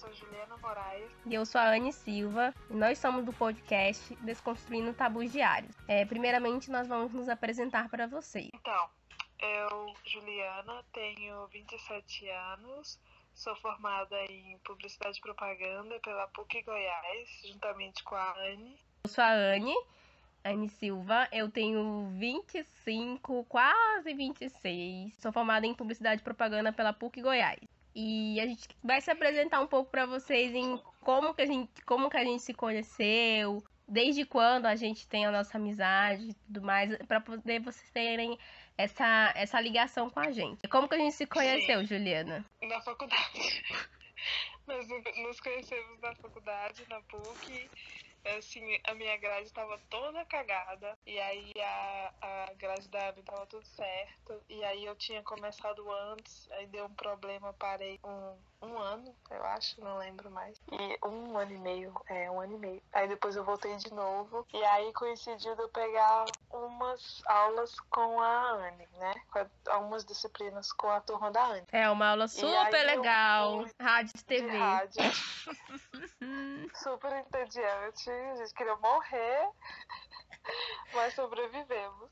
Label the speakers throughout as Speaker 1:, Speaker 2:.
Speaker 1: sou Juliana Moraes.
Speaker 2: E eu sou a Anne Silva. E nós somos do podcast Desconstruindo Tabus Diários. É, primeiramente, nós vamos nos apresentar para vocês.
Speaker 1: Então, eu, Juliana, tenho 27 anos. Sou formada em Publicidade e Propaganda pela PUC Goiás, juntamente com a Anne.
Speaker 2: Eu sou a Anne, Anne Silva. Eu tenho 25, quase 26. Sou formada em Publicidade e Propaganda pela PUC Goiás. E a gente vai se apresentar um pouco para vocês em como que a gente, como que a gente se conheceu, desde quando a gente tem a nossa amizade e tudo mais, para poder vocês terem essa, essa ligação com a gente. Como que a gente se conheceu, Sim. Juliana?
Speaker 1: Na faculdade. Nós nos conhecemos na faculdade, na PUC assim, a minha grade estava toda cagada. E aí a, a grade da Abby tava tudo certo. E aí eu tinha começado antes, aí deu um problema, parei um, um ano, eu acho, não lembro mais. E um ano e meio, é, um ano e meio. Aí depois eu voltei de novo. E aí coincidiu de eu pegar umas aulas com a Anne, né? Com algumas disciplinas com a turma da Anne.
Speaker 2: É, uma aula super legal. Rádio e TV.
Speaker 1: rádio. super entediante. A gente queria morrer. Mas sobrevivemos.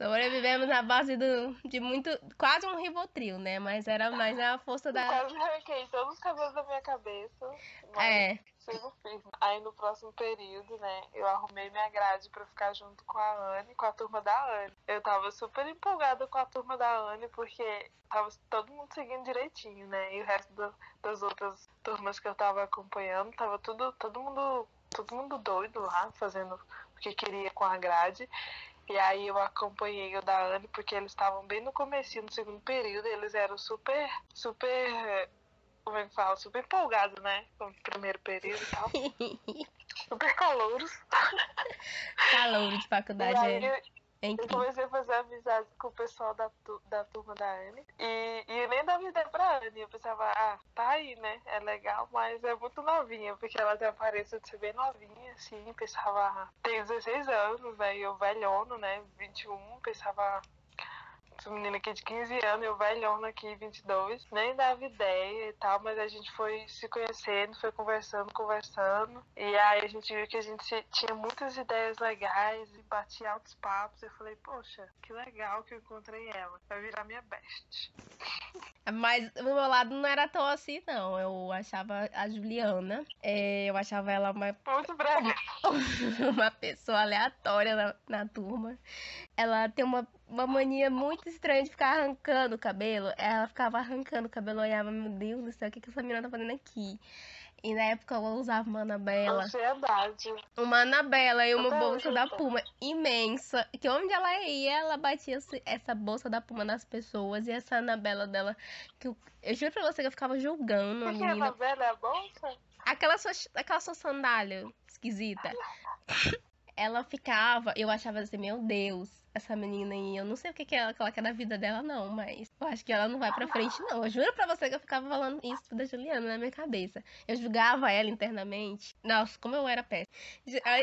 Speaker 2: Sobrevivemos na base do, de muito. Quase um Rivotril, né? Mas era mais a força da.
Speaker 1: Quase arranquei todos os cabelos da minha cabeça.
Speaker 2: é.
Speaker 1: Sigo firme. Aí no próximo período, né? Eu arrumei minha grade pra ficar junto com a Anne, com a turma da Anne. Eu tava super empolgada com a turma da Anne, porque tava todo mundo seguindo direitinho, né? E o resto do, das outras turmas que eu tava acompanhando, tava tudo, todo mundo. Todo mundo doido lá, fazendo o que queria com a grade. E aí eu acompanhei o da Anne porque eles estavam bem no começo, no segundo período, eles eram super, super, como é que fala, super empolgados, né? Com o primeiro período e tal. super calouros.
Speaker 2: Calouro de faculdade.
Speaker 1: E aí, é. É eu comecei a fazer amizade com o pessoal da, da turma da Anne. E, e nem dava ideia pra Anne. Eu pensava, ah, tá aí, né? É legal, mas é muito novinha, porque ela tem a aparência de ser bem novinha, assim. Pensava, ah, tem 16 anos, eu velhono, né? 21, pensava, essa menina aqui de 15 anos, eu velhona aqui, 22, nem dava ideia e tal, mas a gente foi se conhecendo, foi conversando, conversando. E aí a gente viu que a gente tinha muitas ideias legais e batia altos papos. Eu falei, poxa, que legal que eu encontrei ela. Vai virar minha best.
Speaker 2: Mas do meu lado não era tão assim, não. Eu achava a Juliana, é, eu achava ela uma.
Speaker 1: Muito breve.
Speaker 2: uma pessoa aleatória na, na turma. Ela tem uma uma mania muito estranha de ficar arrancando o cabelo. Ela ficava arrancando o cabelo, olhava, meu Deus do céu, o que, que essa menina tá fazendo aqui? E na época eu usava uma Anabela.
Speaker 1: Ansiedade.
Speaker 2: Uma Anabela e uma bolsa da Puma imensa. Que onde ela ia, ela batia essa bolsa da Puma nas pessoas. E essa Anabela dela. Que eu, eu juro pra você que eu ficava julgando.
Speaker 1: O que, é Anabela? É a bolsa?
Speaker 2: Aquela sua, aquela sua sandália esquisita. ela ficava, eu achava assim, meu Deus, essa menina aí. Eu não sei o que, que ela coloca na vida dela, não, mas eu acho que ela não vai pra frente, não. Eu juro pra você que eu ficava falando isso da Juliana na minha cabeça. Eu julgava ela internamente. Nossa, como eu era péssima.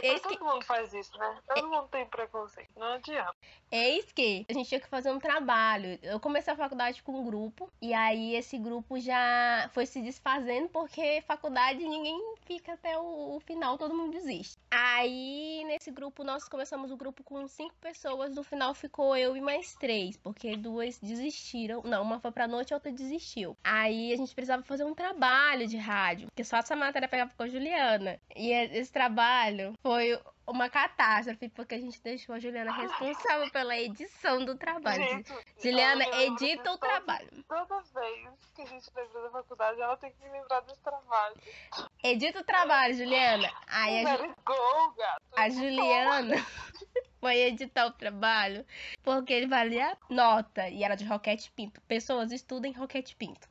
Speaker 1: Eis todo que... mundo faz isso, né? Todo mundo tem preconceito. Não adianta.
Speaker 2: Eis que a gente tinha que fazer um trabalho. Eu comecei a faculdade com um grupo. E aí esse grupo já foi se desfazendo porque faculdade ninguém fica até o, o final, todo mundo desiste. Aí nesse grupo nós começamos o grupo com cinco pessoas do no final ficou eu e mais três, porque duas desistiram. Não, uma foi pra noite e a outra desistiu. Aí a gente precisava fazer um trabalho de rádio, porque só essa matéria pegava com a Juliana. E esse trabalho foi uma catástrofe, porque a gente deixou a Juliana responsável pela edição do trabalho. Gente, Juliana, edita o trabalho.
Speaker 1: Toda vez que a gente lembra da faculdade, ela tem que lembrar desse trabalho.
Speaker 2: Edita o trabalho, Juliana. Aí
Speaker 1: a, Ju...
Speaker 2: a Juliana foi editar o trabalho porque ele valia nota e era de Roquete Pinto. Pessoas estudem Roquete Pinto.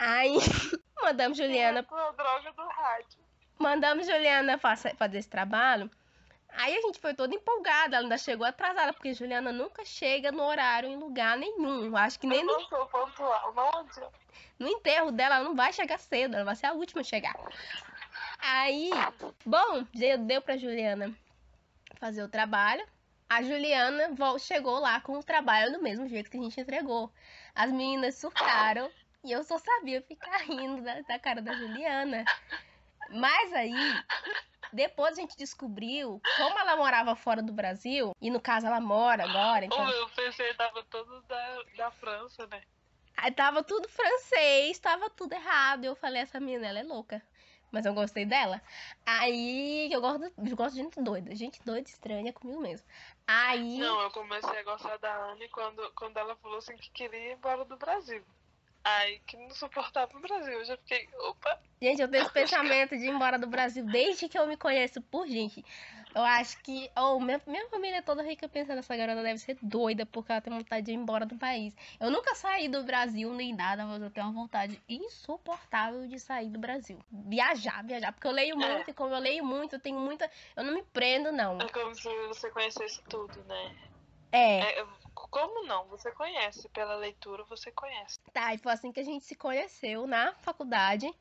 Speaker 2: Aí mandamos Juliana.
Speaker 1: droga do rádio.
Speaker 2: Mandamos Juliana fazer esse trabalho. Aí a gente foi toda empolgada, ela ainda chegou atrasada, porque Juliana nunca chega no horário em lugar nenhum. Acho que nem
Speaker 1: eu
Speaker 2: no.
Speaker 1: Não sou pontual, não adianta.
Speaker 2: No enterro dela, ela não vai chegar cedo, ela vai ser a última a chegar. Aí, bom, deu pra Juliana fazer o trabalho. A Juliana chegou lá com o trabalho do mesmo jeito que a gente entregou. As meninas surtaram E eu só sabia ficar rindo da, da cara da Juliana. Mas aí, depois a gente descobriu como ela morava fora do Brasil, e no caso ela mora agora. Então...
Speaker 1: O meu PC tava todo da, da França, né?
Speaker 2: Aí tava tudo francês, tava tudo errado. Eu falei, essa menina, ela é louca. Mas eu gostei dela. Aí eu gosto, eu gosto de gente doida. Gente doida, estranha comigo mesmo. Aí.
Speaker 1: Não, eu comecei a gostar da Anne quando, quando ela falou assim que queria ir embora do Brasil. Aí que não suportava o Brasil. Eu já fiquei, opa.
Speaker 2: Gente, eu tenho esse pensamento de ir embora do Brasil desde que eu me conheço por gente. Eu acho que. Oh, minha, minha família toda rica pensando essa garota deve ser doida porque ela tem vontade de ir embora do país. Eu nunca saí do Brasil nem nada, mas eu tenho uma vontade insuportável de sair do Brasil. Viajar, viajar. Porque eu leio
Speaker 1: É.
Speaker 2: muito, e como eu leio muito, eu tenho muita. Eu não me prendo, não.
Speaker 1: É como se você conhecesse tudo, né?
Speaker 2: É,
Speaker 1: É, como não? Você conhece. Pela leitura você conhece.
Speaker 2: tá. E foi assim que a gente se conheceu na faculdade.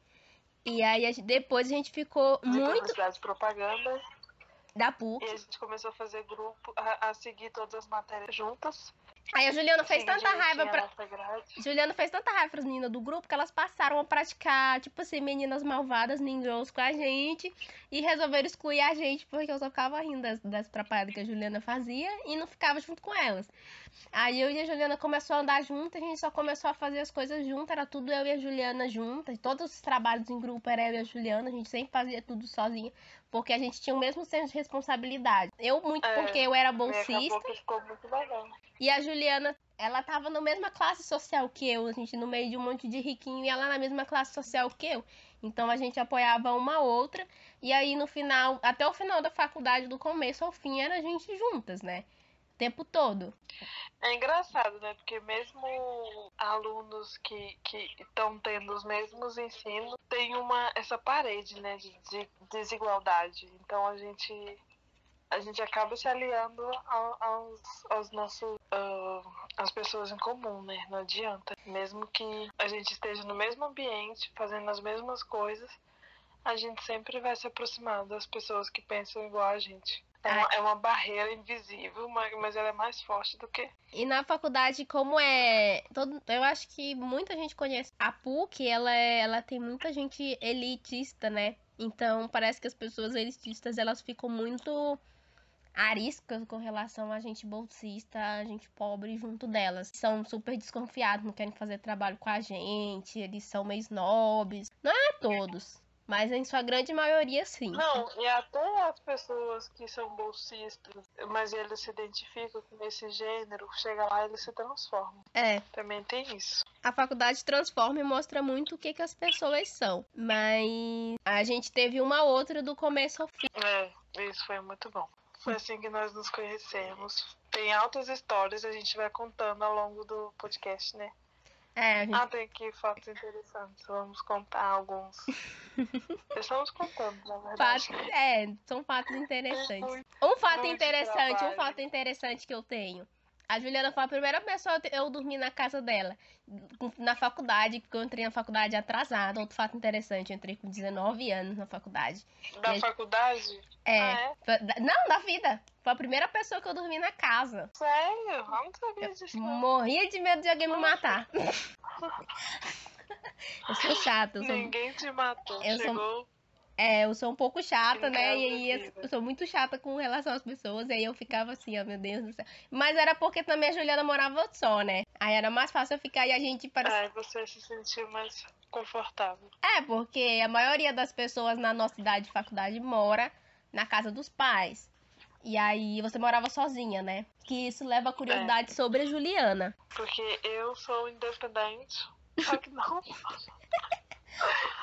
Speaker 2: E aí depois a gente ficou muito
Speaker 1: Publicidade e propaganda.
Speaker 2: Da PUC.
Speaker 1: E a gente começou a fazer grupo, a, a seguir todas as matérias juntas.
Speaker 2: Aí a Juliana fez tanta raiva pra. Juliana fez tanta raiva pras meninas do grupo que elas passaram a praticar, tipo assim, meninas malvadas, ninjas com a gente e resolveram excluir a gente porque eu só ficava rindo das, das atrapalhadas que a Juliana fazia e não ficava junto com elas. Aí eu e a Juliana começou a andar juntas, a gente só começou a fazer as coisas juntas, era tudo eu e a Juliana juntas, todos os trabalhos em grupo era eu e a Juliana, a gente sempre fazia tudo sozinha, porque a gente tinha o mesmo senso de responsabilidade. Eu muito
Speaker 1: É,
Speaker 2: porque eu era bolsista.
Speaker 1: ficou muito.
Speaker 2: E a Juliana, ela tava na mesma classe social que eu, a gente no meio de um monte de riquinho e ela na mesma classe social que eu. Então a gente apoiava uma outra. E aí no final, até o final da faculdade, do começo ao fim, era a gente juntas, né? Tempo todo.
Speaker 1: É engraçado, né? Porque mesmo alunos que estão tendo os mesmos ensinos, tem uma essa parede, né, de, de desigualdade. Então a gente a gente acaba se aliando ao- aos, aos nossos ah, às pessoas em comum, né? Não adianta. Mesmo que a gente esteja no mesmo ambiente, fazendo as mesmas coisas, a gente sempre vai se aproximar das pessoas que pensam igual a gente. É uma, é uma barreira invisível, mas mas ela é mais forte do que
Speaker 2: E na faculdade, como é. Todo, eu acho que muita gente conhece. A PUC, ela, é- ela tem muita gente elitista, né? Então parece que as pessoas elitistas elas ficam muito ariscas com relação a gente bolsista, a gente pobre junto delas. São super desconfiados, não querem fazer trabalho com a gente, eles são meio snobs. Não é todos, mas em sua grande maioria sim.
Speaker 1: Não, e até as pessoas que são bolsistas, mas eles se identificam com esse gênero, chega lá e eles se transformam.
Speaker 2: É.
Speaker 1: Também tem isso.
Speaker 2: A faculdade transforma e mostra muito o que, que as pessoas são. Mas a gente teve uma outra do começo ao fim.
Speaker 1: É, isso foi muito bom. Foi assim que nós nos conhecemos. Tem altas histórias, a gente vai contando ao longo do podcast, né?
Speaker 2: É, gente
Speaker 1: Ah, tem aqui fatos interessantes. Vamos contar alguns. Estamos contando, na verdade.
Speaker 2: É, são fatos interessantes. Um fato interessante, um fato interessante que eu tenho. A Juliana foi a primeira pessoa a eu dormir na casa dela. Na faculdade, porque eu entrei na faculdade atrasada. Outro fato interessante, eu entrei com 19 anos na faculdade.
Speaker 1: Da faculdade?
Speaker 2: É.
Speaker 1: Ah, é?
Speaker 2: Não, da vida. Foi a primeira pessoa que eu dormi na casa.
Speaker 1: Sério? Eu não sabia disso.
Speaker 2: Morria de medo de alguém me matar. eu sou chata, eu sou
Speaker 1: Ninguém te matou.
Speaker 2: Eu sou-
Speaker 1: Chegou.
Speaker 2: É, eu sou um pouco chata, né? E aí
Speaker 1: vida.
Speaker 2: eu sou muito chata com relação às pessoas. E aí eu ficava assim, ó, meu Deus do céu. Mas era porque também a Juliana morava só, né? Aí era mais fácil eu ficar e a gente parecia.
Speaker 1: Aí você se sentiu mais confortável.
Speaker 2: É, porque a maioria das pessoas na nossa idade de faculdade mora na casa dos pais. E aí você morava sozinha, né? Que isso leva a curiosidade sobre a Juliana.
Speaker 1: Porque eu sou independente. Só que não.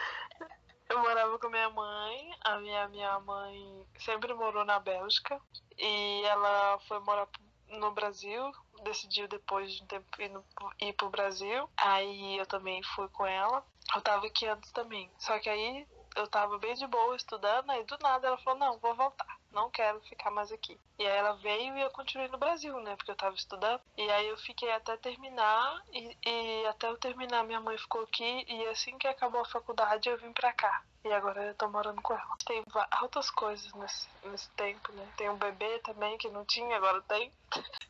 Speaker 1: Eu morava com minha mãe. A minha, minha mãe sempre morou na Bélgica. E ela foi morar no Brasil. Decidiu depois de um tempo ir, no, ir pro Brasil. Aí eu também fui com ela. Eu tava aqui antes também. Só que aí eu tava bem de boa estudando, aí do nada ela falou, não, vou voltar, não quero ficar mais aqui. E aí ela veio e eu continuei no Brasil, né? Porque eu tava estudando. E aí eu fiquei até terminar, e, e até eu terminar minha mãe ficou aqui, e assim que acabou a faculdade eu vim pra cá. E agora eu tô morando com ela. Tem outras coisas nesse, nesse tempo, né? Tem um bebê também que não tinha, agora tem.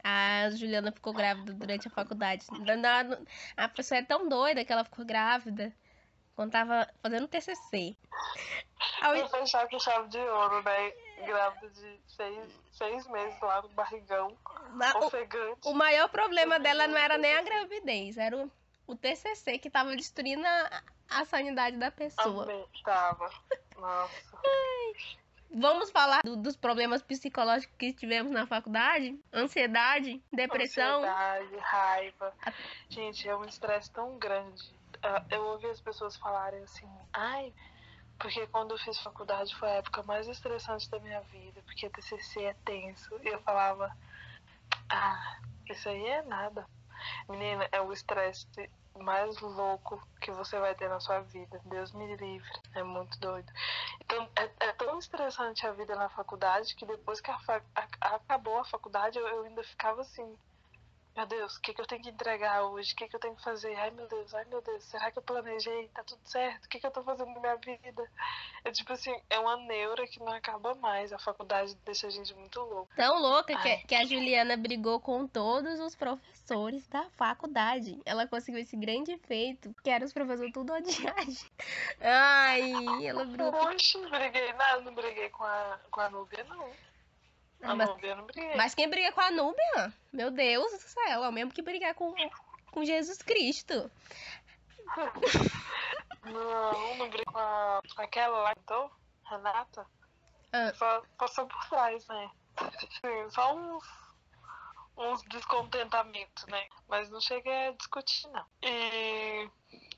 Speaker 2: A Juliana ficou grávida durante a faculdade. A pessoa é tão doida que ela ficou grávida quando tava fazendo TCC.
Speaker 1: Ao... fechar com chave de ouro, né? Grávida de seis, seis meses lá no barrigão, Na, ofegante.
Speaker 2: O, o maior problema dela não era nem a gravidez, era o, o TCC que tava destruindo a, a sanidade da pessoa.
Speaker 1: Amém, tava. Nossa.
Speaker 2: Vamos falar do, dos problemas psicológicos que tivemos na faculdade? Ansiedade, depressão.
Speaker 1: Ansiedade, raiva. Gente, é um estresse tão grande eu ouvi as pessoas falarem assim, ai, porque quando eu fiz faculdade foi a época mais estressante da minha vida, porque TCC é tenso. E eu falava, ah, isso aí é nada. Menina, é o estresse mais louco que você vai ter na sua vida. Deus me livre. É muito doido. Então, é, é tão estressante a vida na faculdade que depois que a, a, acabou a faculdade, eu, eu ainda ficava assim, meu Deus, o que, que eu tenho que entregar hoje? O que, que eu tenho que fazer? Ai meu Deus, ai meu Deus, será que eu planejei? Tá tudo certo? O que, que eu tô fazendo na minha vida? É tipo assim, é uma neura que não acaba mais. A faculdade deixa a gente muito louca.
Speaker 2: Tão louca que, que a Juliana brigou com todos os professores da faculdade. Ela conseguiu esse grande feito, que era os professores tudo odiados. Ai, ela brigou.
Speaker 1: Poxa, briguei nada, não briguei com a, com a Núbia, não. Ah, mas,
Speaker 2: mas, quem briga com a Núbia, meu Deus do céu, é o mesmo que brigar com, com Jesus Cristo.
Speaker 1: Não, não briga com a, aquela lá, então, Renata. Ah. Só passou por trás, né? Só uns, uns descontentamentos, né? Mas não cheguei a discutir, não. E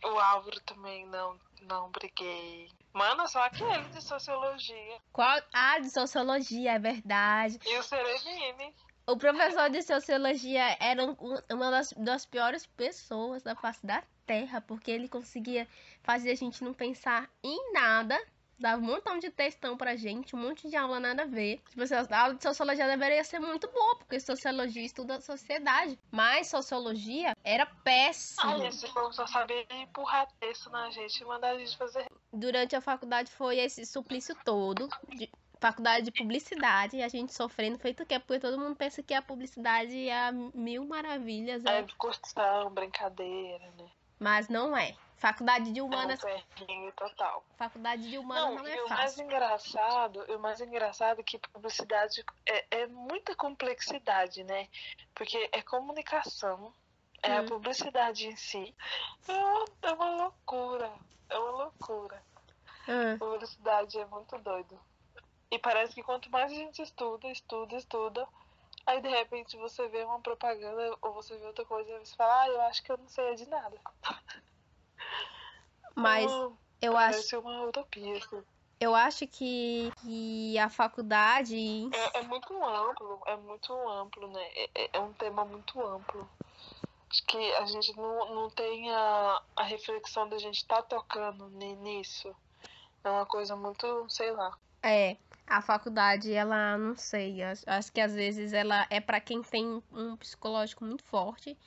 Speaker 1: o Álvaro também não, não briguei. Mano, só aquele de sociologia.
Speaker 2: Qual? Ah, de sociologia, é verdade.
Speaker 1: E o Serenine.
Speaker 2: O professor de sociologia era uma das, das piores pessoas da face da Terra, porque ele conseguia fazer a gente não pensar em nada dava um montão de textão pra gente, um monte de aula nada a ver. Tipo a aula de sociologia deveria ser muito boa, porque sociologia estuda a sociedade. Mas sociologia era péssimo.
Speaker 1: Ah, esse povo só sabia empurrar texto na gente e mandar a gente fazer.
Speaker 2: Durante a faculdade foi esse suplício todo. De faculdade de publicidade e a gente sofrendo feito o quê? Porque todo mundo pensa que a publicidade é mil maravilhas.
Speaker 1: É, é curtição, brincadeira, né?
Speaker 2: Mas não é. Faculdade de humanas.
Speaker 1: É um total.
Speaker 2: Faculdade de humanas não, não é
Speaker 1: e
Speaker 2: fácil.
Speaker 1: O mais engraçado, o mais engraçado é que publicidade é, é muita complexidade, né? Porque é comunicação, é hum. a publicidade em si. É, é uma loucura. É uma loucura. Hum. Publicidade é muito doido. E parece que quanto mais a gente estuda, estuda, estuda, aí de repente você vê uma propaganda ou você vê outra coisa e você fala, ah, eu acho que eu não sei de nada.
Speaker 2: Mas eu acho.
Speaker 1: uma utopia. Assim.
Speaker 2: Eu acho que, que a faculdade.
Speaker 1: É, é, muito amplo, é muito amplo, né? É, é, é, um tema muito amplo. Acho que a gente não, não tem a, a reflexão da gente estar tá tocando nisso. É uma coisa muito, sei lá.
Speaker 2: É, a faculdade, ela, não sei, acho, acho que às vezes ela é para quem tem um psicológico muito forte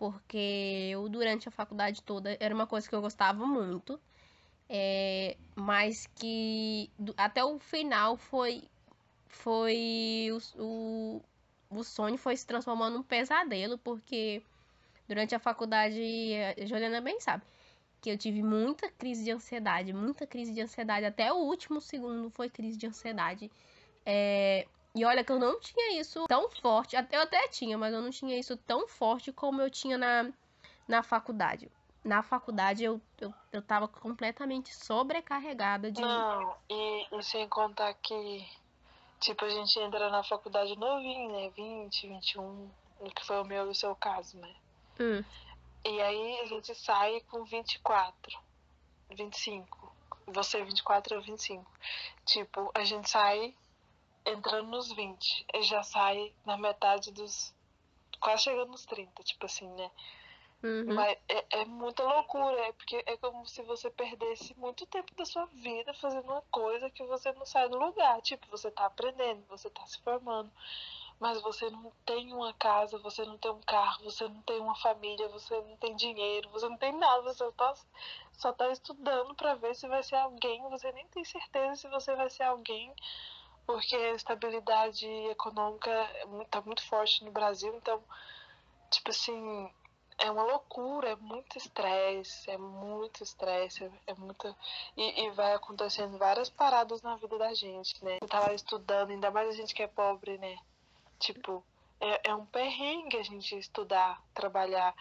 Speaker 2: porque eu durante a faculdade toda era uma coisa que eu gostava muito, é, mas que até o final foi foi o, o, o sonho foi se transformando num pesadelo, porque durante a faculdade, a Juliana bem sabe, que eu tive muita crise de ansiedade, muita crise de ansiedade, até o último segundo foi crise de ansiedade. É, e olha que eu não tinha isso tão forte. Eu até tinha, mas eu não tinha isso tão forte como eu tinha na, na faculdade. Na faculdade eu, eu, eu tava completamente sobrecarregada de.
Speaker 1: Não, e, e sem contar que, tipo, a gente entra na faculdade novinho, né? 20, 21, que foi o meu e o seu caso, né?
Speaker 2: Hum.
Speaker 1: E aí a gente sai com 24, 25. Você 24 ou 25. Tipo, a gente sai entrando nos 20. E já sai na metade dos. Quase chegando nos 30, tipo assim, né?
Speaker 2: Uhum.
Speaker 1: Mas é, é muita loucura, é porque é como se você perdesse muito tempo da sua vida fazendo uma coisa que você não sai do lugar. Tipo, você tá aprendendo, você tá se formando, mas você não tem uma casa, você não tem um carro, você não tem uma família, você não tem dinheiro, você não tem nada, você só tá, só tá estudando pra ver se vai ser alguém, você nem tem certeza se você vai ser alguém, porque a estabilidade econômica é mu- tá muito forte no Brasil, então, tipo assim, é uma loucura, é muito estresse, é muito estresse, é, é muita. E, e vai acontecendo várias paradas na vida da gente, né? Você tá lá estudando, ainda mais a gente que é pobre, né? Tipo, é, é um perrengue a gente estudar, trabalhar,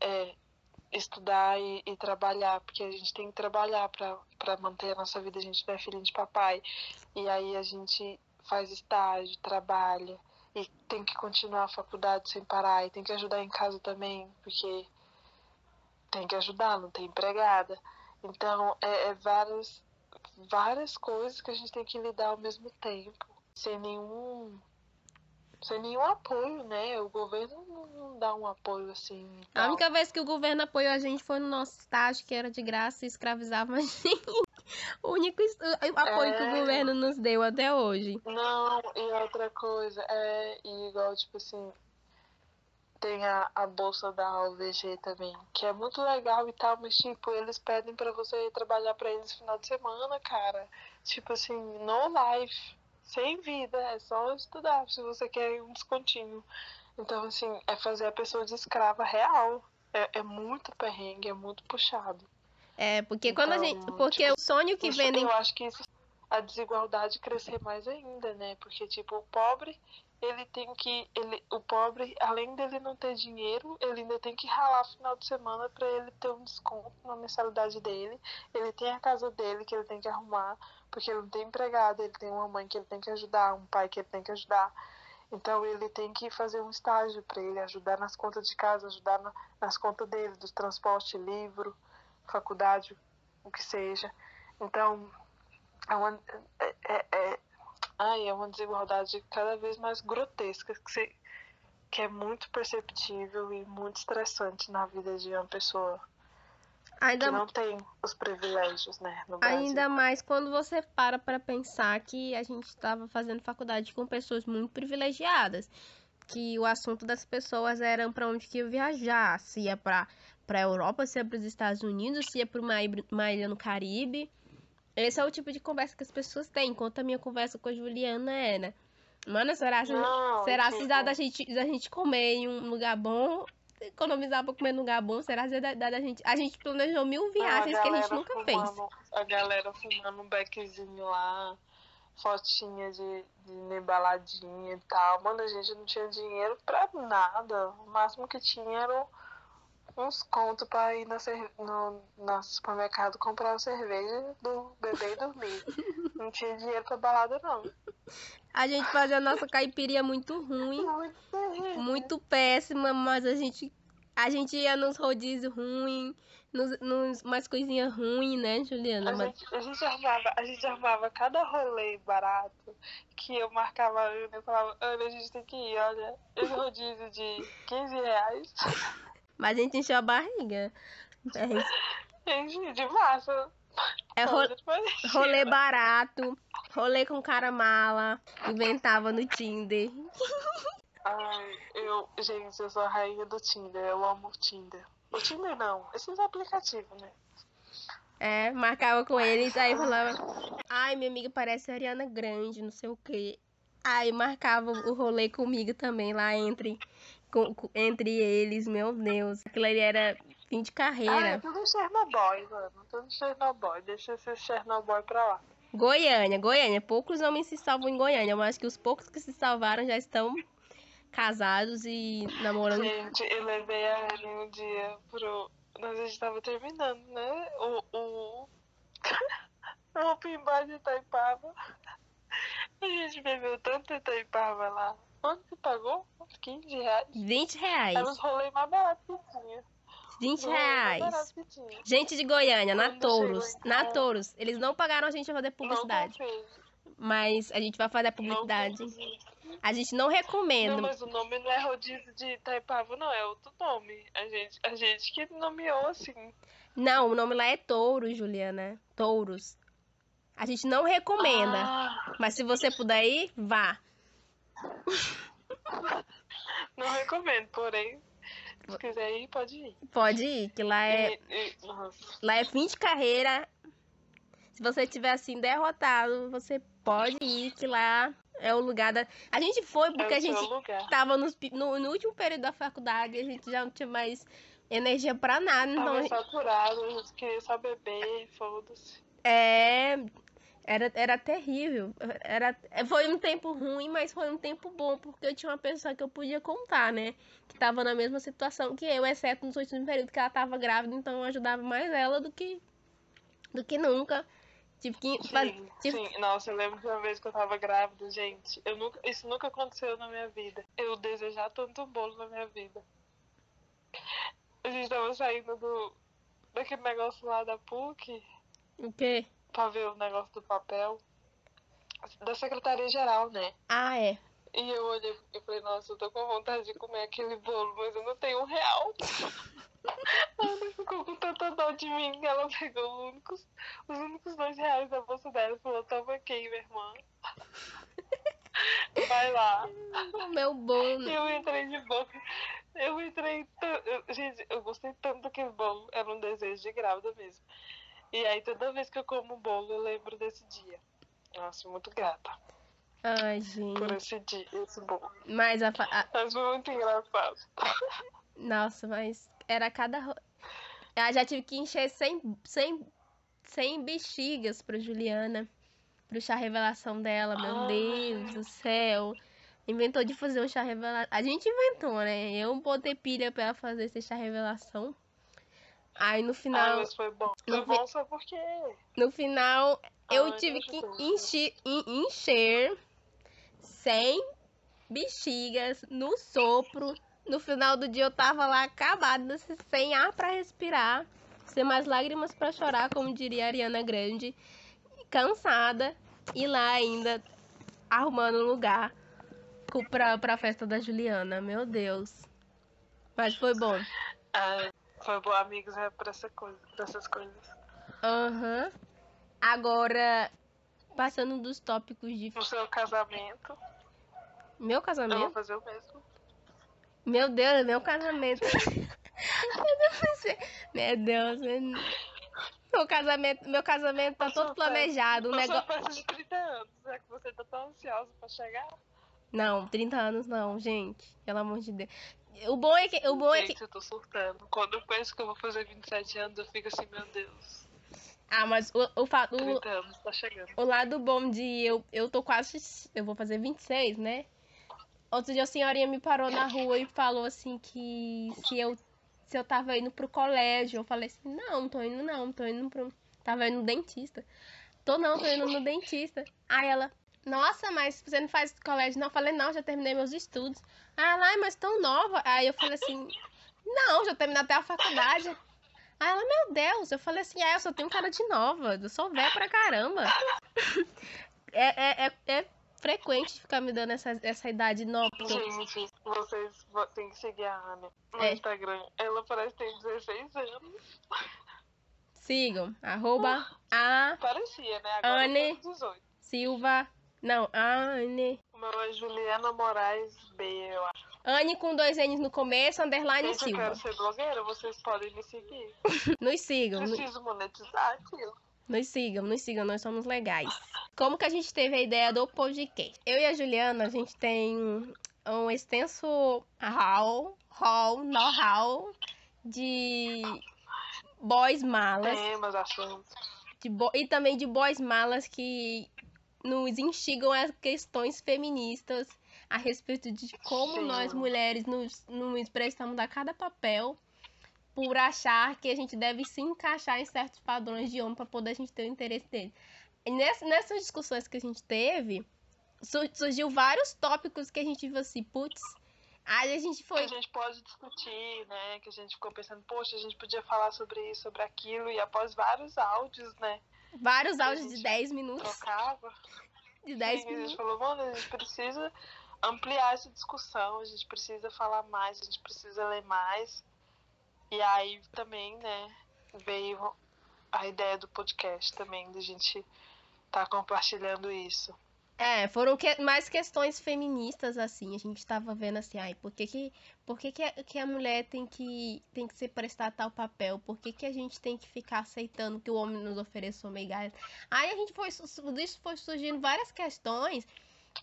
Speaker 1: é, estudar e, e trabalhar, porque a gente tem que trabalhar pra manter a nossa vida, a gente não é filhinho de papai. E aí a gente faz estágio, trabalha e tem que continuar a faculdade sem parar e tem que ajudar em casa também, porque tem que ajudar, não tem empregada. Então, é, é várias, várias coisas que a gente tem que lidar ao mesmo tempo, sem nenhum sem nenhum apoio, né? O governo não, não dá um apoio assim.
Speaker 2: A única vez que o governo apoiou a gente foi no nosso estágio, que era de graça e escravizava a gente. O único apoio que o
Speaker 1: É.
Speaker 2: governo nos deu até hoje.
Speaker 1: Não, e outra coisa, é e igual, tipo assim, tem a, a bolsa da OVG também, que é muito legal e tal, mas tipo, eles pedem pra você trabalhar pra eles no final de semana, cara. Tipo assim, no life, sem vida, é só estudar se você quer um descontinho. Então, assim, é fazer a pessoa de escrava real. É, é muito perrengue, é muito puxado.
Speaker 2: É, porque quando a
Speaker 1: Então,
Speaker 2: gente. Porque o sonho que vendem.
Speaker 1: Eu acho que isso a desigualdade crescer mais ainda, né? Porque tipo, o pobre, ele tem que ele o pobre, além dele não ter dinheiro, ele ainda tem que ralar final de semana para ele ter um desconto na mensalidade dele. Ele tem a casa dele que ele tem que arrumar, porque ele não tem empregado, ele tem uma mãe que ele tem que ajudar, um pai que ele tem que ajudar. Então ele tem que fazer um estágio para ele ajudar nas contas de casa, ajudar na- nas contas dele, dos transportes, livro, faculdade, o que seja. Então, é uma, é, é, é- ai, é uma desigualdade cada vez mais grotesca, que, você- que é muito perceptível e muito estressante na vida de uma pessoa que
Speaker 2: Ainda,
Speaker 1: não tem os privilégios, né, no Brasil.
Speaker 2: ainda mais quando você para pra pensar que a gente estava fazendo faculdade com pessoas muito privilegiadas. Que o assunto das pessoas era pra onde que ia viajar. Se ia pra, pra Europa, se ia pros Estados Unidos, se ia pra uma, ilha- uma ilha no Caribe. Esse é o tipo de conversa que as pessoas têm. Enquanto a minha conversa com a Juliana era. Mano, será, se-
Speaker 1: Não,
Speaker 2: será
Speaker 1: tipo,
Speaker 2: se dá da gente, da gente comer em um lugar bom? Economizar pra comer num lugar bom? Será se dá da gente. A gente planejou mil viagens que a gente nunca fez.
Speaker 1: fumando- A galera fumando um beckzinho lá, fotinha de, de embaladinha e tal. Mano, a gente não tinha dinheiro pra nada. O máximo que tinha era uns contos pra ir na no, no supermercado comprar uma cerveja do bebê e dormir. Não tinha dinheiro pra balada, não.
Speaker 2: A gente fazia a nossa caipirinha muito ruim,
Speaker 1: Muito
Speaker 2: muito péssima, mas a gente. A gente ia nos rodízios ruins, nos, nos umas coisinhas ruins, né, Juliana?
Speaker 1: A
Speaker 2: Mas-
Speaker 1: gente, a, gente armava, a gente armava cada rolê barato que eu marcava a Ana e falava, Ana, a gente tem que ir, olha, esse rodízio de 15 reais,
Speaker 2: Mas a gente encheu a barriga. É,
Speaker 1: de massa.
Speaker 2: é ro- rolê barato, rolê com cara mala, inventava no Tinder.
Speaker 1: Ai, eu, gente, eu sou a rainha do Tinder, eu amo o Tinder. O Tinder não, esses aplicativos, né?
Speaker 2: É, marcava com eles, aí falava, ai, minha amiga parece a Ariana Grande, não sei o quê. Aí marcava o rolê comigo também lá entre, com- com- entre eles, meu Deus. Aquilo ali era fim de
Speaker 1: Ah, é
Speaker 2: carreira.
Speaker 1: tudo Chernobyl, mano, tudo Chernobyl, deixa esse Chernobyl pra lá.
Speaker 2: Goiânia, Goiânia. Poucos homens se salvam em Goiânia, mas que os poucos que se salvaram já estão casados e namorando.
Speaker 1: Gente, eu levei a Ellen um dia pro. Nós a gente tava terminando, né? O. O, o Bar de Itaipava. A gente bebeu tanto Itaipava lá. Quanto que pagou? Uns 15 reais.
Speaker 2: 20
Speaker 1: Era
Speaker 2: reais.
Speaker 1: os rolês mais baratos que tinha.
Speaker 2: 20
Speaker 1: Os rolês mais
Speaker 2: reais. Gente de Goiânia, na Touros. Na Touros. Eles não pagaram a gente pra fazer publicidade. Mas a gente vai fazer a publicidade. A gente não recomenda.
Speaker 1: Não, mas o nome não é rodízio de Itaipava, não, é outro nome. A gente, a gente que nomeou assim.
Speaker 2: Não, o nome lá é Touro, Juliana. Touros. A gente não recomenda.
Speaker 1: Ah,
Speaker 2: Mas se você puder ir, vá.
Speaker 1: não recomendo, porém, se quiser ir, pode ir.
Speaker 2: Pode ir, que lá é,
Speaker 1: E- e-
Speaker 2: lá é fim de carreira. Se você estiver assim derrotado, você pode ir, que lá é o lugar da. A gente foi porque
Speaker 1: é
Speaker 2: a gente
Speaker 1: lugar.
Speaker 2: tava pi- no, no último período da faculdade, a gente já não tinha mais energia pra nada. Então,
Speaker 1: Tava
Speaker 2: gente-
Speaker 1: saturado, a gente queria só beber, foda-se.
Speaker 2: é. Era, era terrível. Era, foi um tempo ruim, mas foi um tempo bom, porque eu tinha uma pessoa que eu podia contar, né? Que tava na mesma situação que eu, exceto nos últimos períodos que ela tava grávida, então eu ajudava mais ela do que, do que nunca. Tive que. faz-
Speaker 1: Sim,
Speaker 2: tive-
Speaker 1: sim. Nossa, eu lembro de uma vez que eu tava grávida, gente. Eu nunca, isso nunca aconteceu na minha vida. Eu desejar tanto bolo na minha vida. A gente tava saindo do. daquele negócio lá da PUC
Speaker 2: O quê?
Speaker 1: Pra ver o negócio do papel. Da Secretaria Geral, né?
Speaker 2: Ah, é.
Speaker 1: E eu olhei e falei, nossa, eu tô com vontade de comer aquele bolo, mas eu não tenho um real. A Ana ficou com tanta dó de mim que ela pegou os únicos, os únicos dois reais da bolsa dela e falou, toma aqui, minha irmã. Vai lá.
Speaker 2: O meu bolo.
Speaker 1: Eu entrei de boca. Eu entrei. eu- gente, eu gostei tanto daquele bolo. Era um desejo de grávida mesmo. E aí toda vez que eu como bolo, eu lembro desse dia. Nossa, muito grata
Speaker 2: Ai,
Speaker 1: por
Speaker 2: gente.
Speaker 1: esse dia, esse bolo.
Speaker 2: Mas a, a-
Speaker 1: Mas foi muito engraçado.
Speaker 2: Nossa, mas era cada. Eu já tive que encher 100, 100, 100 bexigas pra Juliana. Pro chá revelação dela, meu
Speaker 1: Ai.
Speaker 2: Deus do céu. Inventou de fazer um chá revelação. A gente inventou, né? Eu botei pilha pra ela fazer esse chá revelação. Aí no
Speaker 1: Ah,
Speaker 2: final.
Speaker 1: mas foi bom.
Speaker 2: no
Speaker 1: Foi
Speaker 2: fi-
Speaker 1: bom só porque.
Speaker 2: No final, eu tive que encher, en- encher 100 bexigas no sopro. No final do dia eu tava lá acabada, sem ar pra respirar, sem mais lágrimas pra chorar, como diria a Ariana Grande, cansada e lá ainda arrumando um lugar pra, pra festa da Juliana. Meu Deus. Mas foi bom.
Speaker 1: Ah, foi bom, amigos, é pra, essa coisa, pra essas coisas.
Speaker 2: Aham. Agora, passando dos tópicos de
Speaker 1: No seu casamento,
Speaker 2: meu
Speaker 1: eu vou
Speaker 2: casamento.
Speaker 1: fazer o mesmo.
Speaker 2: Meu Deus, meu casamento. meu Deus, meu- meu casamento, meu casamento tá todo planejado, um negócio.
Speaker 1: de 30 anos, é que você tá tão ansiosa pra chegar.
Speaker 2: Não, 30 anos não, gente. Pelo amor de Deus. O bom é que o bom é que
Speaker 1: Gente, eu tô surtando. Quando eu penso que eu vou fazer 27 anos, eu fico assim, meu Deus.
Speaker 2: Ah, mas o, o, fa- o,
Speaker 1: 30 anos, tá chegando.
Speaker 2: o lado bom de eu, eu tô quase. Eu vou fazer 26, né? Outro dia a senhorinha me parou na rua e falou assim que se eu, se eu tava indo pro colégio. Eu falei assim, não, não tô indo não, tô indo pro. Tava indo no dentista. Tô não, tô indo no dentista. Aí ela, nossa, mas você não faz colégio não? Eu falei, não, já terminei meus estudos. Ela, ai, mas tão nova. Aí eu falei assim, não, já terminei até a faculdade. Aí ela, meu Deus, eu falei assim, é, eu só tenho cara de nova, eu sou velha pra caramba. é, é, é, é frequente ficar me dando essa, essa idade nova.
Speaker 1: Gente, vocês vo- têm que seguir a Ana no
Speaker 2: É.
Speaker 1: Instagram. Ela parece que tem 16 anos.
Speaker 2: Sigam, arroba a
Speaker 1: Parecia, né? Agora
Speaker 2: Anne.
Speaker 1: eu tenho 18.
Speaker 2: Silva, não, Anne.
Speaker 1: O meu é Juliana Moraes B, eu acho.
Speaker 2: Anne com dois N's no começo, underline
Speaker 1: Gente, eu
Speaker 2: Silva.
Speaker 1: quero ser blogueira, vocês podem me seguir.
Speaker 2: Nos sigam, no-
Speaker 1: Preciso monetizar aquilo.
Speaker 2: nos sigam, nos sigam, nós somos legais. Como que a gente teve a ideia do podcast? Eu e a Juliana, a gente tem um extenso hall, hall, know-how de boys malas.
Speaker 1: Temas, assuntos.
Speaker 2: bo- e também de boys malas que nos instigam a questões feministas a respeito de como
Speaker 1: Sim.
Speaker 2: nós mulheres nos, nos prestamos a cada papel por achar que a gente deve se encaixar em certos padrões de homem para poder a gente ter o interesse dele. E ness- nessas discussões que a gente teve, su- surgiu vários tópicos que a gente viu assim, putz, aí a gente
Speaker 1: Que
Speaker 2: foi
Speaker 1: a gente pode discutir, né? Que a gente ficou pensando, poxa, a gente podia falar sobre isso, sobre aquilo, e após vários áudios, né?
Speaker 2: Vários áudios de
Speaker 1: gente
Speaker 2: 10 minutos,
Speaker 1: Trocava.
Speaker 2: de 10
Speaker 1: Sim, a gente
Speaker 2: minutos.
Speaker 1: falou, mano, a gente precisa ampliar essa discussão, a gente precisa falar mais, a gente precisa ler mais. E aí também, né, veio a ideia do podcast também, da gente estar tá compartilhando isso.
Speaker 2: É, foram que, mais questões feministas, assim. A gente tava vendo assim, ai, por que, que, por que, que, a, que a mulher tem que, tem que se prestar tal papel? Por que, que a gente tem que ficar aceitando que o homem nos ofereça migalhas? Aí a gente foi, isso foi surgindo várias questões.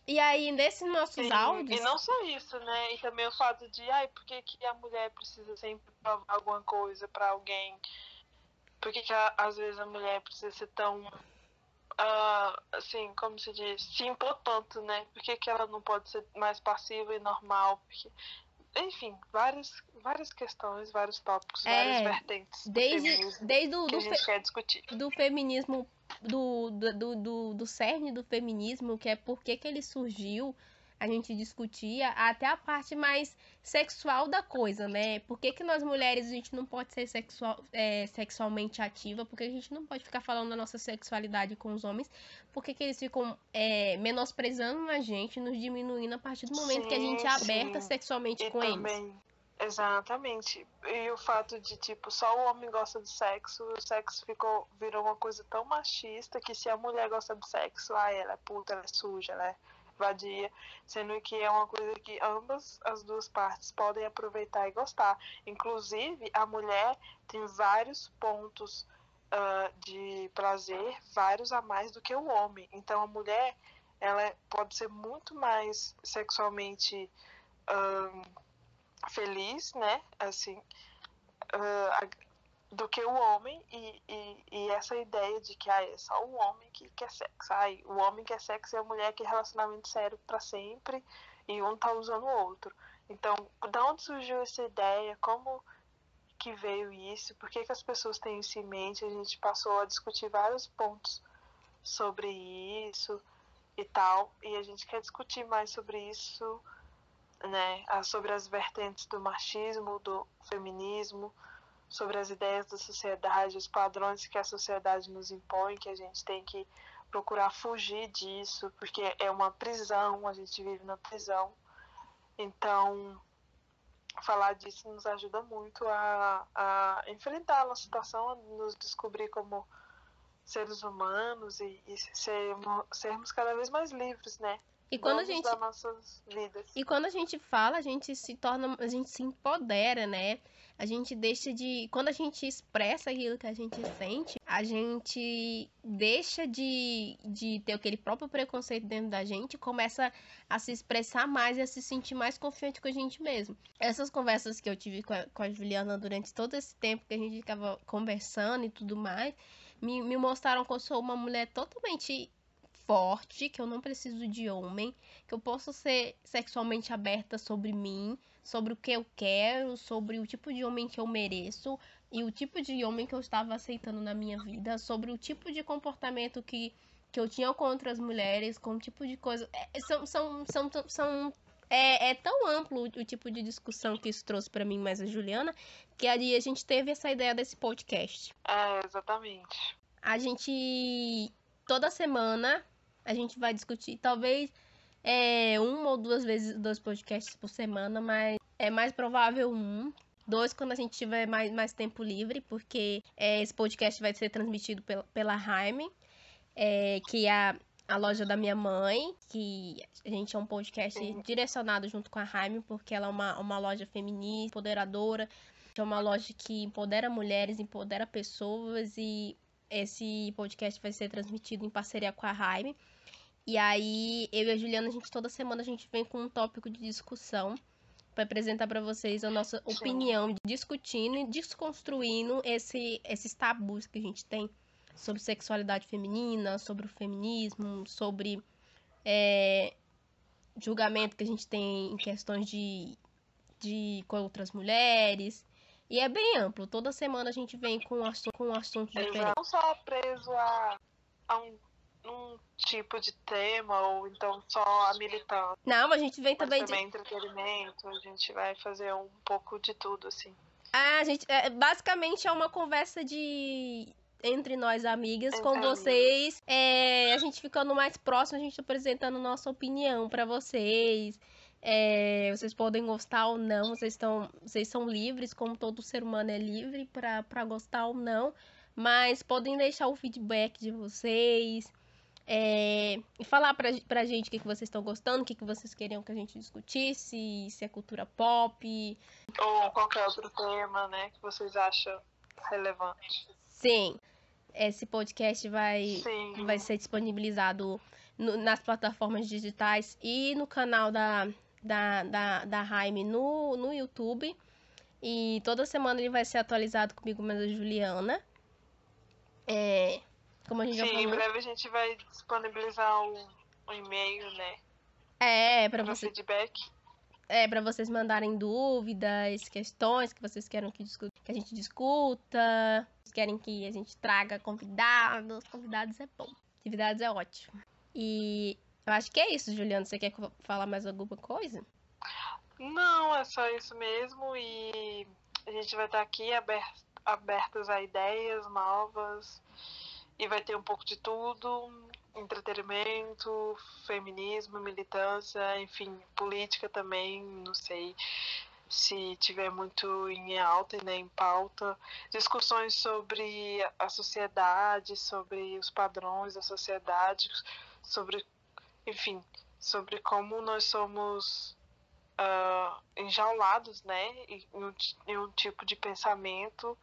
Speaker 2: E aí, nesses nossos Sim, áudios.
Speaker 1: E não só isso, né? E também o fato de, ai, por que, que a mulher precisa sempre provar alguma coisa para alguém? Por que, que a, às vezes a mulher precisa ser tão uh, assim, como se diz, se impor tanto, né? Por que, que ela não pode ser mais passiva e normal? Porque, enfim, várias, várias questões, vários tópicos, é, várias vertentes.
Speaker 2: Desde, desde o,
Speaker 1: que
Speaker 2: do,
Speaker 1: a gente quer discutir.
Speaker 2: do feminismo, do, do, do, do cerne do feminismo, que é por que, que ele surgiu a gente discutia até a parte mais sexual da coisa, né? Por que, que nós mulheres a gente não pode ser sexual, é, sexualmente ativa? Por que a gente não pode ficar falando da nossa sexualidade com os homens? Por que, que eles ficam é, menosprezando a gente, nos diminuindo a partir do momento sim, que a gente é aberta sim. sexualmente
Speaker 1: e
Speaker 2: com
Speaker 1: também...
Speaker 2: eles?
Speaker 1: Exatamente. E o fato de, tipo, só o homem gosta de sexo, o sexo ficou, virou uma coisa tão machista que se a mulher gosta de sexo, ah, ela é puta, ela é suja, ela é vadia, sendo que é uma coisa que ambas as duas partes podem aproveitar e gostar. Inclusive, a mulher tem vários pontos uh, de prazer, vários a mais do que o homem. Então, a mulher ela pode ser muito mais sexualmente um, feliz, né? Assim, uh, do que o homem e, e, e, essa ideia de que ah, é só o homem que quer sexo. Ah, o homem quer sexo e a mulher quer relacionamento sério para sempre e um tá usando o outro. Então, da onde surgiu essa ideia? Como que veio isso? Por que, que as pessoas têm isso em mente? A gente passou a discutir vários pontos sobre isso e tal, e a gente quer discutir mais sobre isso, né? Sobre as vertentes do machismo, do feminismo, sobre as ideias da sociedade, os padrões que a sociedade nos impõe, que a gente tem que procurar fugir disso, porque é uma prisão, a gente vive na prisão. Então, falar disso nos ajuda muito a, a enfrentar a situação, a nos descobrir como seres humanos e, e sermos, sermos cada vez mais livres, né?
Speaker 2: E quando a gente E quando a gente fala, a gente se torna, a gente se empodera, né? A gente deixa de, quando a gente expressa aquilo que a gente sente, a gente deixa de, de ter aquele próprio preconceito dentro da gente, começa a se expressar mais e a se sentir mais confiante com a gente mesmo. Essas conversas que eu tive com a, com a Juliana durante todo esse tempo que a gente ficava conversando e tudo mais, me, me mostraram que eu sou uma mulher totalmente forte, que eu não preciso de homem, que eu posso ser sexualmente aberta sobre mim, sobre o que eu quero, sobre o tipo de homem que eu mereço e o tipo de homem que eu estava aceitando na minha vida, sobre o tipo de comportamento que, que eu tinha com outras mulheres, com o tipo de coisa. É, são, são, são, são é, é, tão amplo o tipo de discussão que isso trouxe para mim mais a Juliana, que ali a gente teve essa ideia desse podcast.
Speaker 1: É, exatamente.
Speaker 2: A gente toda semana a gente vai discutir, talvez é, uma ou duas vezes dois podcasts por semana, mas é mais provável um. Dois quando a gente tiver mais, mais tempo livre, porque é, esse podcast vai ser transmitido pela, pela Jaime, é, que é a, loja da minha mãe, que a gente é um podcast direcionado junto com a Jaime, porque ela é uma, uma loja feminista, empoderadora, é uma loja que empodera mulheres, empodera pessoas e esse podcast vai ser transmitido em parceria com a Jaime. E aí, eu e a Juliana, a gente toda semana a gente vem com um tópico de discussão para apresentar para vocês a nossa opinião, discutindo e desconstruindo esse, esses tabus que a gente tem sobre sexualidade feminina, sobre o feminismo, sobre é, julgamento que a gente tem em questões de, de com outras mulheres. E é bem amplo. Toda semana a gente vem com um assunto, com um assunto diferente.
Speaker 1: Não só preso a, a um um tipo de tema ou então só a militância.
Speaker 2: Não, a gente vem também
Speaker 1: também de... entretenimento, a gente vai fazer um pouco de tudo assim.
Speaker 2: Ah, a gente é, basicamente é uma conversa de entre nós amigas,
Speaker 1: Entre
Speaker 2: com
Speaker 1: amigas.
Speaker 2: vocês. É, a gente ficando mais próximo, a gente apresentando nossa opinião pra vocês. É, vocês podem gostar ou não, vocês, estão, vocês são livres, como todo ser humano é livre pra gostar ou não. Mas podem deixar o feedback de vocês. É, e falar pra, pra gente o que, que vocês estão gostando, o que, que vocês queriam que a gente discutisse, se é cultura pop,
Speaker 1: Ou qualquer outro tema, né, que vocês acham relevante.
Speaker 2: Sim, esse podcast vai,
Speaker 1: Sim.
Speaker 2: vai ser disponibilizado no- nas plataformas digitais e no canal da, da, da, da Jaime no, no YouTube. E toda semana ele vai ser atualizado comigo, mas a Juliana. É, como a gente já
Speaker 1: Sim, em
Speaker 2: falou.
Speaker 1: breve a gente vai disponibilizar um, um e-mail, né,
Speaker 2: É,
Speaker 1: para
Speaker 2: você,
Speaker 1: feedback.
Speaker 2: é, pra vocês mandarem dúvidas, questões que vocês querem que, que a gente discuta. Querem que a gente traga convidados. Convidados é bom. Convidados é ótimo. E eu acho que é isso, Juliana. Você quer falar mais alguma coisa?
Speaker 1: Não, é só isso mesmo e a gente vai estar aqui aber- abertas a ideias novas e vai ter um pouco de tudo, entretenimento, feminismo, militância, enfim, política também, não sei se tiver muito em alta e nem em pauta, discussões sobre a sociedade, sobre os padrões da sociedade, sobre, enfim, sobre como nós somos ah, enjaulados, né, em um, em um tipo de pensamento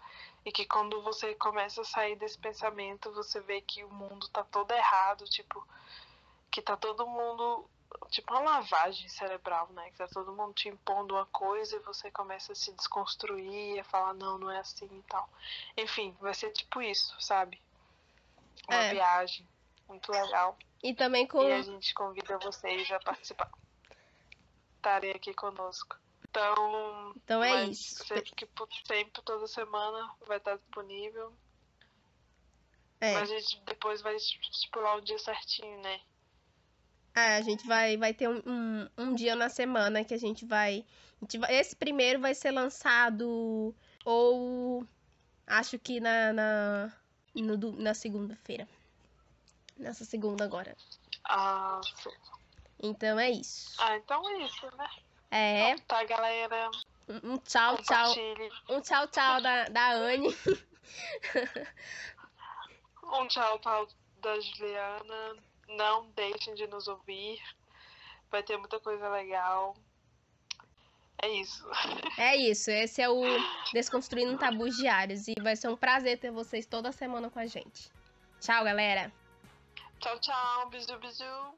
Speaker 1: e que quando você começa a sair desse pensamento, você vê que o mundo tá todo errado, tipo, que tá todo mundo, tipo uma lavagem cerebral, né, que tá todo mundo te impondo uma coisa e você começa a se desconstruir, a falar, não, não é assim e tal. Enfim, vai ser tipo isso, sabe? Uma
Speaker 2: É.
Speaker 1: viagem muito legal.
Speaker 2: E também com.
Speaker 1: E a gente convida vocês a participar. Estarem aqui conosco. Então,
Speaker 2: Então é isso.
Speaker 1: Sempre que sempre, toda semana vai estar disponível.
Speaker 2: É,
Speaker 1: Mas a gente depois vai estipular o dia certinho, né?
Speaker 2: é, a gente vai, vai ter um, um, um dia na semana que a gente vai. a gente vai- esse primeiro vai ser lançado ou acho que na, na, no na segunda-feira. Nessa segunda agora.
Speaker 1: Ah, sim.
Speaker 2: Então é isso.
Speaker 1: ah, então é isso, né?
Speaker 2: É,
Speaker 1: Tá, galera.
Speaker 2: um um tchau, tchau. Um tchau, tchau da, da Anne.
Speaker 1: Um tchau, tchau da Juliana. Não deixem de nos ouvir. Vai ter muita coisa legal. É isso.
Speaker 2: É isso, esse é o Desconstruindo Tabus Diários. E vai ser um prazer ter vocês toda semana com a gente. Tchau, galera.
Speaker 1: Tchau, tchau. Beijo, beijo.